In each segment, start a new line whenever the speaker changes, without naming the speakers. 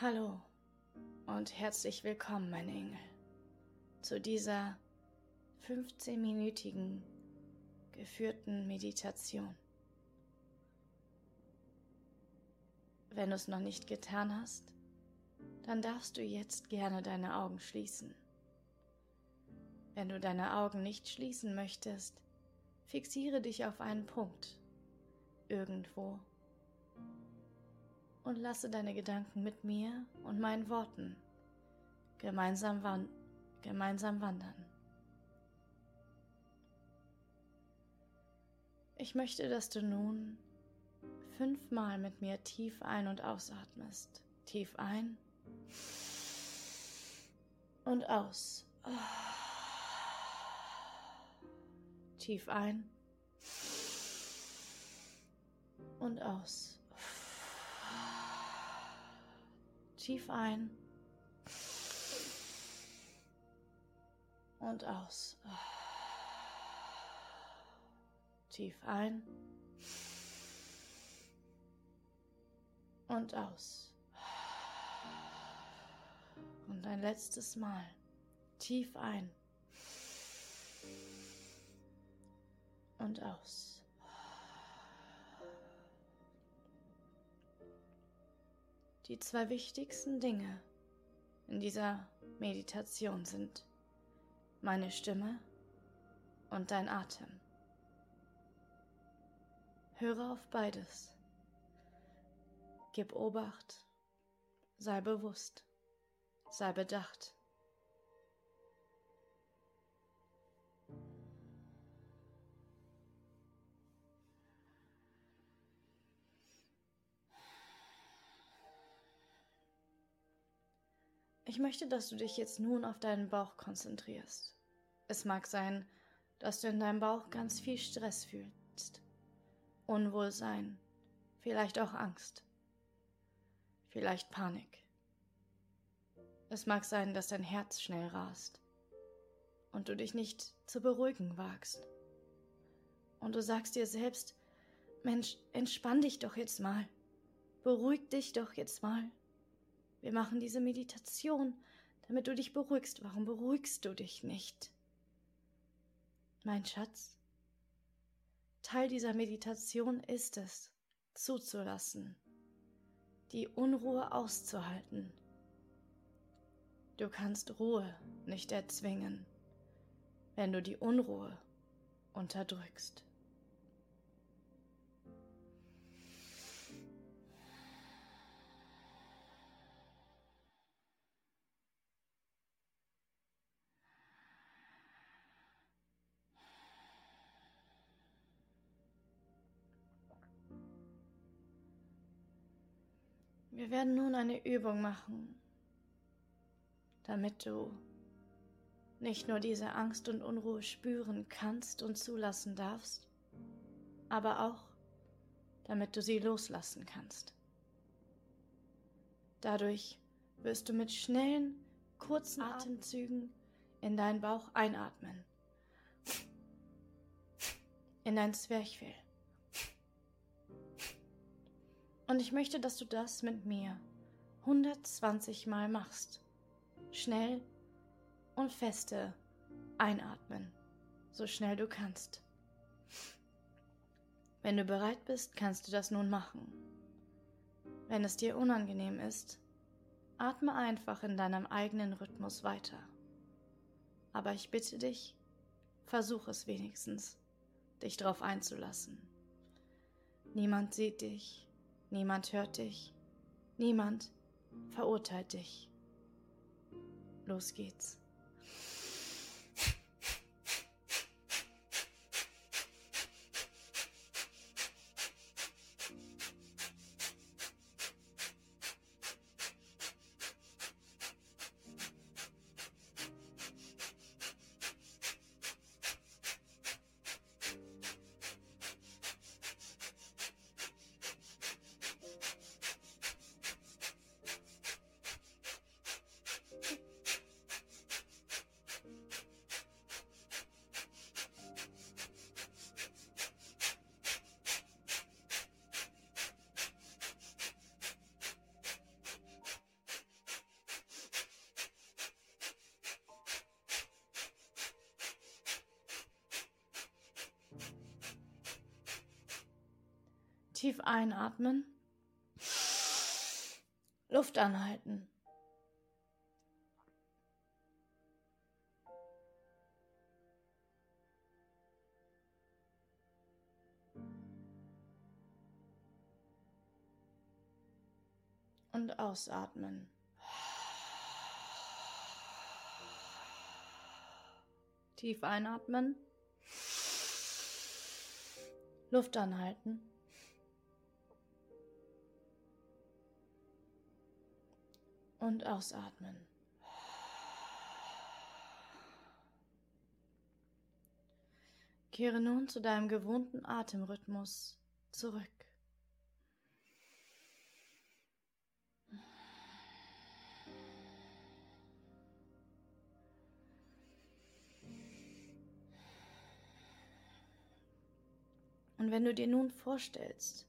Hallo und herzlich willkommen, mein Engel, zu dieser 15-minütigen geführten Meditation. Wenn du es noch nicht getan hast, dann darfst du jetzt gerne deine Augen schließen. Wenn du deine Augen nicht schließen möchtest, fixiere dich auf einen Punkt, irgendwo, und lasse deine Gedanken mit mir und meinen Worten gemeinsam, wan gemeinsam wandern. Ich möchte, dass du nun fünfmal mit mir tief ein- und ausatmest. Tief ein und aus. Tief ein und aus. Tief ein und aus. Tief ein und aus. Und ein letztes Mal. Tief ein und aus. Die zwei wichtigsten Dinge in dieser Meditation sind meine Stimme und dein Atem. Höre auf beides. Gib Obacht, sei bewusst, sei bedacht. Ich möchte, dass du dich jetzt nun auf deinen Bauch konzentrierst. Es mag sein, dass du in deinem Bauch ganz viel Stress fühlst, Unwohlsein, vielleicht auch Angst, vielleicht Panik. Es mag sein, dass dein Herz schnell rast und du dich nicht zu beruhigen wagst. Und du sagst dir selbst, Mensch, entspann dich doch jetzt mal, beruhig dich doch jetzt mal. Wir machen diese Meditation, damit du dich beruhigst. Warum beruhigst du dich nicht? Mein Schatz, Teil dieser Meditation ist es, zuzulassen, die Unruhe auszuhalten. Du kannst Ruhe nicht erzwingen, wenn du die Unruhe unterdrückst. Wir werden nun eine Übung machen, damit du nicht nur diese Angst und Unruhe spüren kannst und zulassen darfst, aber auch, damit du sie loslassen kannst. Dadurch wirst du mit schnellen, kurzen Atemzügen in deinen Bauch einatmen, in dein Zwerchfell und ich möchte, dass du das mit mir 120 Mal machst. Schnell und feste einatmen, so schnell du kannst. Wenn du bereit bist, kannst du das nun machen. Wenn es dir unangenehm ist, atme einfach in deinem eigenen Rhythmus weiter. Aber ich bitte dich, versuch es wenigstens, dich darauf einzulassen. Niemand sieht dich, Niemand hört dich. Niemand verurteilt dich. Los geht's. Tief einatmen. Luft anhalten. Und ausatmen. Tief einatmen. Luft anhalten. Und ausatmen. Kehre nun zu deinem gewohnten Atemrhythmus zurück. Und wenn du dir nun vorstellst,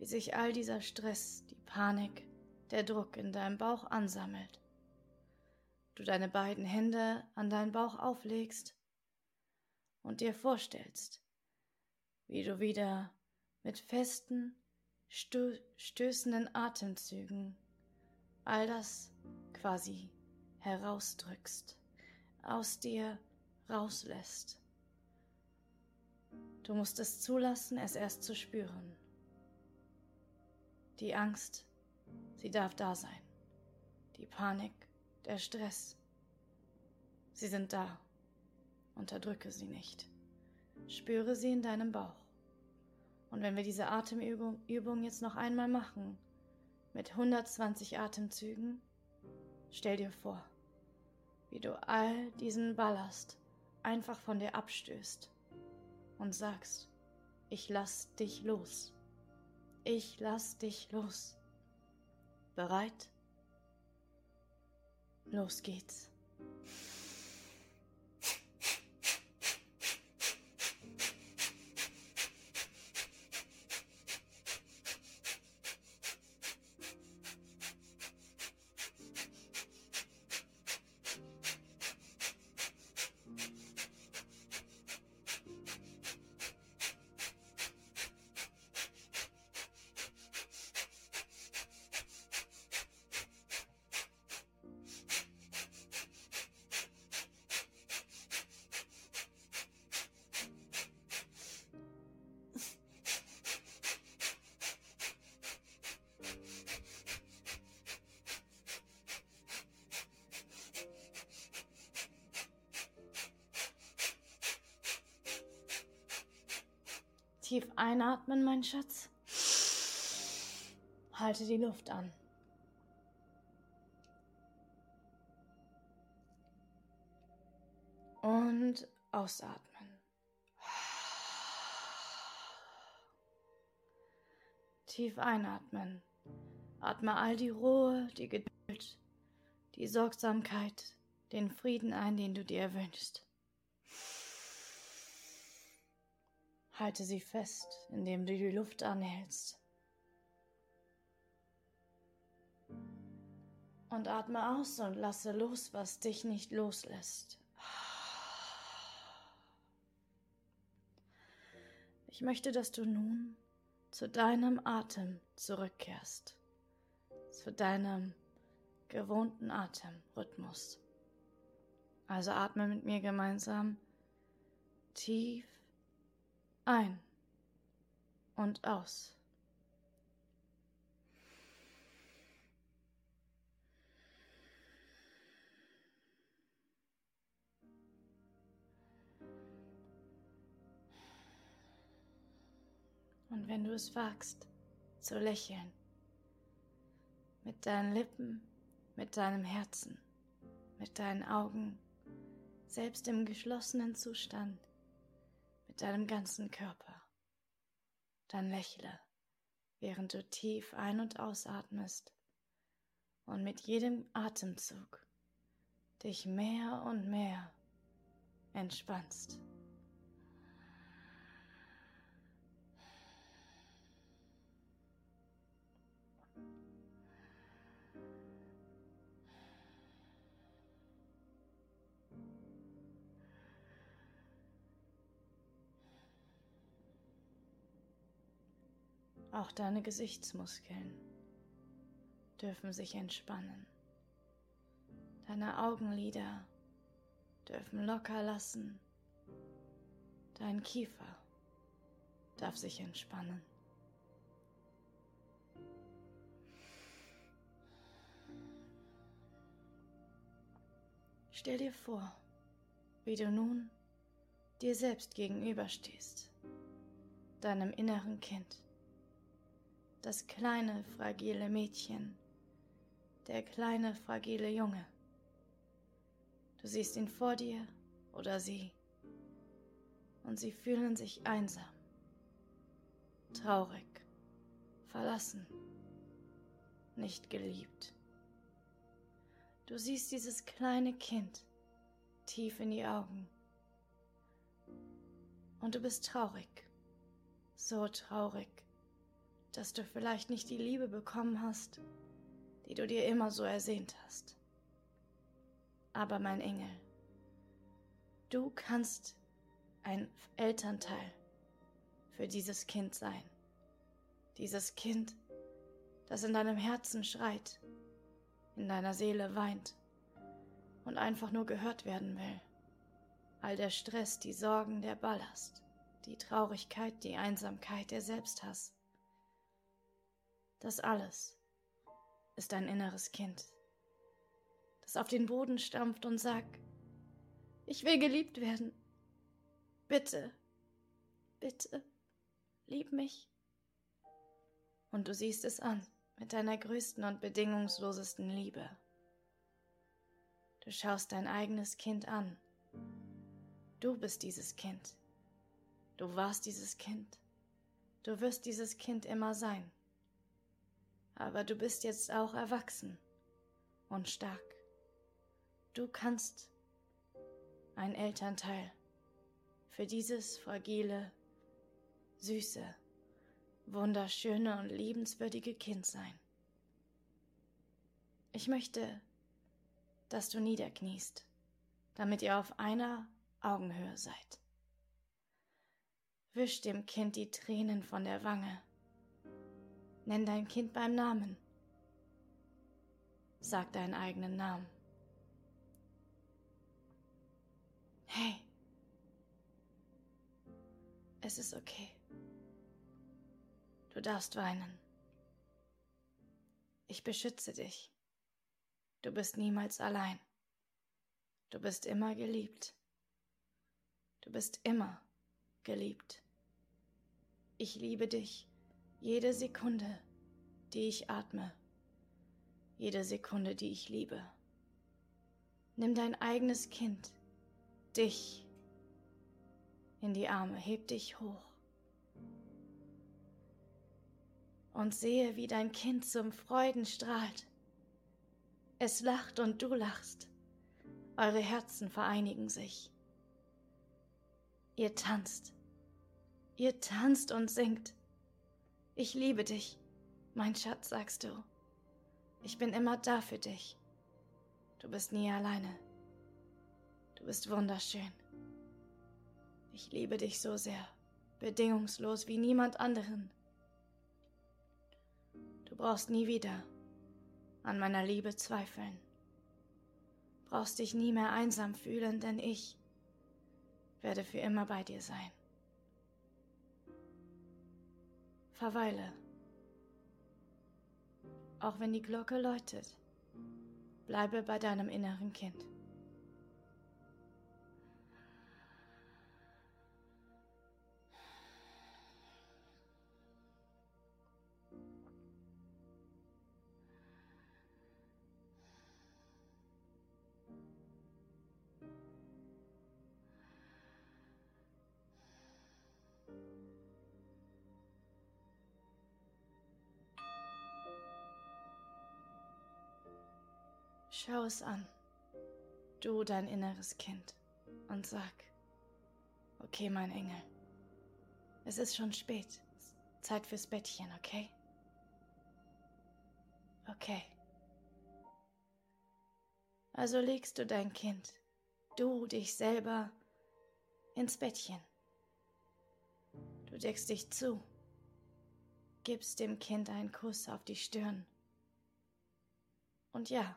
wie sich all dieser Stress, die Panik, der Druck in deinem Bauch ansammelt, du deine beiden Hände an deinen Bauch auflegst und dir vorstellst, wie du wieder mit festen, stö stößenden Atemzügen all das quasi herausdrückst, aus dir rauslässt Du musst es zulassen, es erst zu spüren. Die Angst, sie darf da sein. Die Panik, der Stress, sie sind da. Unterdrücke sie nicht. Spüre sie in deinem Bauch. Und wenn wir diese Atemübung Übung jetzt noch einmal machen, mit 120 Atemzügen, stell dir vor, wie du all diesen Ballast einfach von dir abstößt und sagst, ich lass dich los. Ich lass dich los. Bereit? Los geht's. Tief einatmen, mein Schatz. Halte die Luft an. Und ausatmen. Tief einatmen. Atme all die Ruhe, die Geduld, die Sorgsamkeit, den Frieden ein, den du dir wünschst. Halte sie fest, indem du die Luft anhältst. Und atme aus und lasse los, was dich nicht loslässt. Ich möchte, dass du nun zu deinem Atem zurückkehrst, zu deinem gewohnten Atemrhythmus. Also atme mit mir gemeinsam tief ein. Und aus. Und wenn du es wagst, zu lächeln, mit deinen Lippen, mit deinem Herzen, mit deinen Augen, selbst im geschlossenen Zustand, mit deinem ganzen Körper. Dann lächle, während du tief ein- und ausatmest und mit jedem Atemzug dich mehr und mehr entspannst. Auch deine Gesichtsmuskeln dürfen sich entspannen. Deine Augenlider dürfen locker lassen. Dein Kiefer darf sich entspannen. Stell dir vor, wie du nun dir selbst gegenüberstehst, deinem inneren Kind, das kleine, fragile Mädchen, der kleine, fragile Junge. Du siehst ihn vor dir oder sie. Und sie fühlen sich einsam, traurig, verlassen, nicht geliebt. Du siehst dieses kleine Kind tief in die Augen. Und du bist traurig, so traurig, dass du vielleicht nicht die Liebe bekommen hast, die du dir immer so ersehnt hast. Aber mein Engel, du kannst ein Elternteil für dieses Kind sein. Dieses Kind, das in deinem Herzen schreit, in deiner Seele weint und einfach nur gehört werden will. All der Stress, die Sorgen, der Ballast, die Traurigkeit, die Einsamkeit, der Selbsthass. Das alles ist dein inneres Kind, das auf den Boden stampft und sagt, ich will geliebt werden. Bitte, bitte, lieb mich. Und du siehst es an mit deiner größten und bedingungslosesten Liebe. Du schaust dein eigenes Kind an. Du bist dieses Kind. Du warst dieses Kind. Du wirst dieses Kind immer sein. Aber du bist jetzt auch erwachsen und stark. Du kannst ein Elternteil für dieses fragile, süße, wunderschöne und liebenswürdige Kind sein. Ich möchte, dass du niederkniest, damit ihr auf einer Augenhöhe seid. Wisch dem Kind die Tränen von der Wange. Nenn dein Kind beim Namen. Sag deinen eigenen Namen. Hey, es ist okay. Du darfst weinen. Ich beschütze dich. Du bist niemals allein. Du bist immer geliebt. Du bist immer geliebt. Ich liebe dich jede Sekunde, die ich atme, jede Sekunde, die ich liebe. Nimm dein eigenes Kind, dich, in die Arme, heb dich hoch und sehe, wie dein Kind zum Freuden strahlt. Es lacht und du lachst. Eure Herzen vereinigen sich. Ihr tanzt. Ihr tanzt und singt. Ich liebe dich, mein Schatz, sagst du. Ich bin immer da für dich. Du bist nie alleine. Du bist wunderschön. Ich liebe dich so sehr, bedingungslos wie niemand anderen. Du brauchst nie wieder an meiner Liebe zweifeln. Brauchst dich nie mehr einsam fühlen, denn ich werde für immer bei dir sein. Verweile. Auch wenn die Glocke läutet, bleibe bei deinem inneren Kind. Schau es an, du dein inneres Kind, und sag, okay, mein Engel, es ist schon spät, Zeit fürs Bettchen, okay? Okay. Also legst du dein Kind, du dich selber, ins Bettchen. Du deckst dich zu. gibst dem Kind einen Kuss auf die Stirn. Und ja,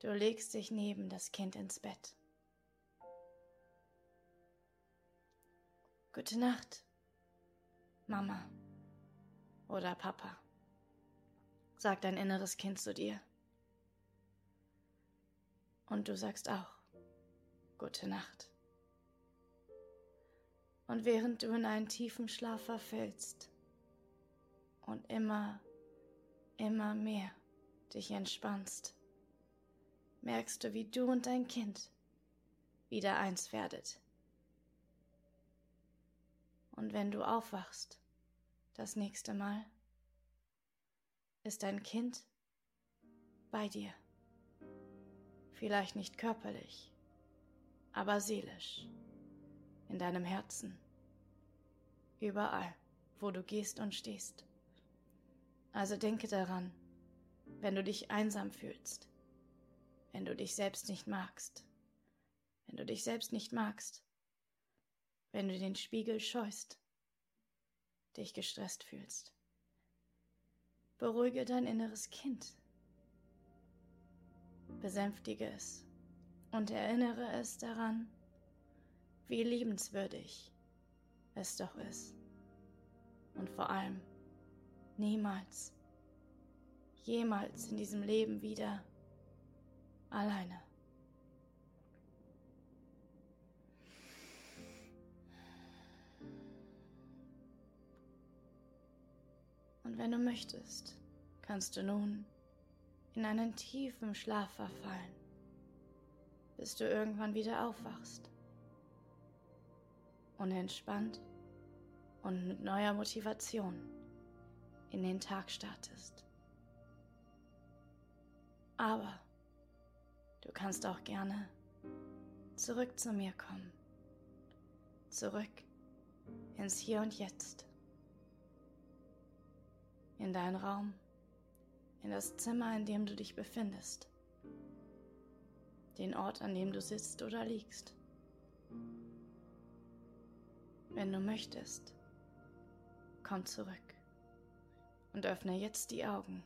du legst dich neben das Kind ins Bett. Gute Nacht, Mama oder Papa, sagt dein inneres Kind zu dir. Und du sagst auch, gute Nacht. Und während du in einen tiefen Schlaf verfällst und immer, immer mehr dich entspannst, merkst du, wie du und dein Kind wieder eins werdet. Und wenn du aufwachst, das nächste Mal, ist dein Kind bei dir. Vielleicht nicht körperlich, aber seelisch in deinem Herzen, überall, wo du gehst und stehst. Also denke daran, wenn du dich einsam fühlst, wenn du dich selbst nicht magst, wenn du dich selbst nicht magst, wenn du den Spiegel scheust, dich gestresst fühlst. Beruhige dein inneres Kind. Besänftige es und erinnere es daran, wie liebenswürdig es doch ist. Und vor allem niemals, jemals in diesem Leben wieder alleine. Und wenn du möchtest, kannst du nun in einen tiefen Schlaf verfallen, bis du irgendwann wieder aufwachst und entspannt und mit neuer Motivation in den Tag startest. Aber du kannst auch gerne zurück zu mir kommen, zurück ins Hier und Jetzt, in deinen Raum, in das Zimmer, in dem du dich befindest, den Ort, an dem du sitzt oder liegst. Wenn du möchtest, komm zurück und öffne jetzt die Augen.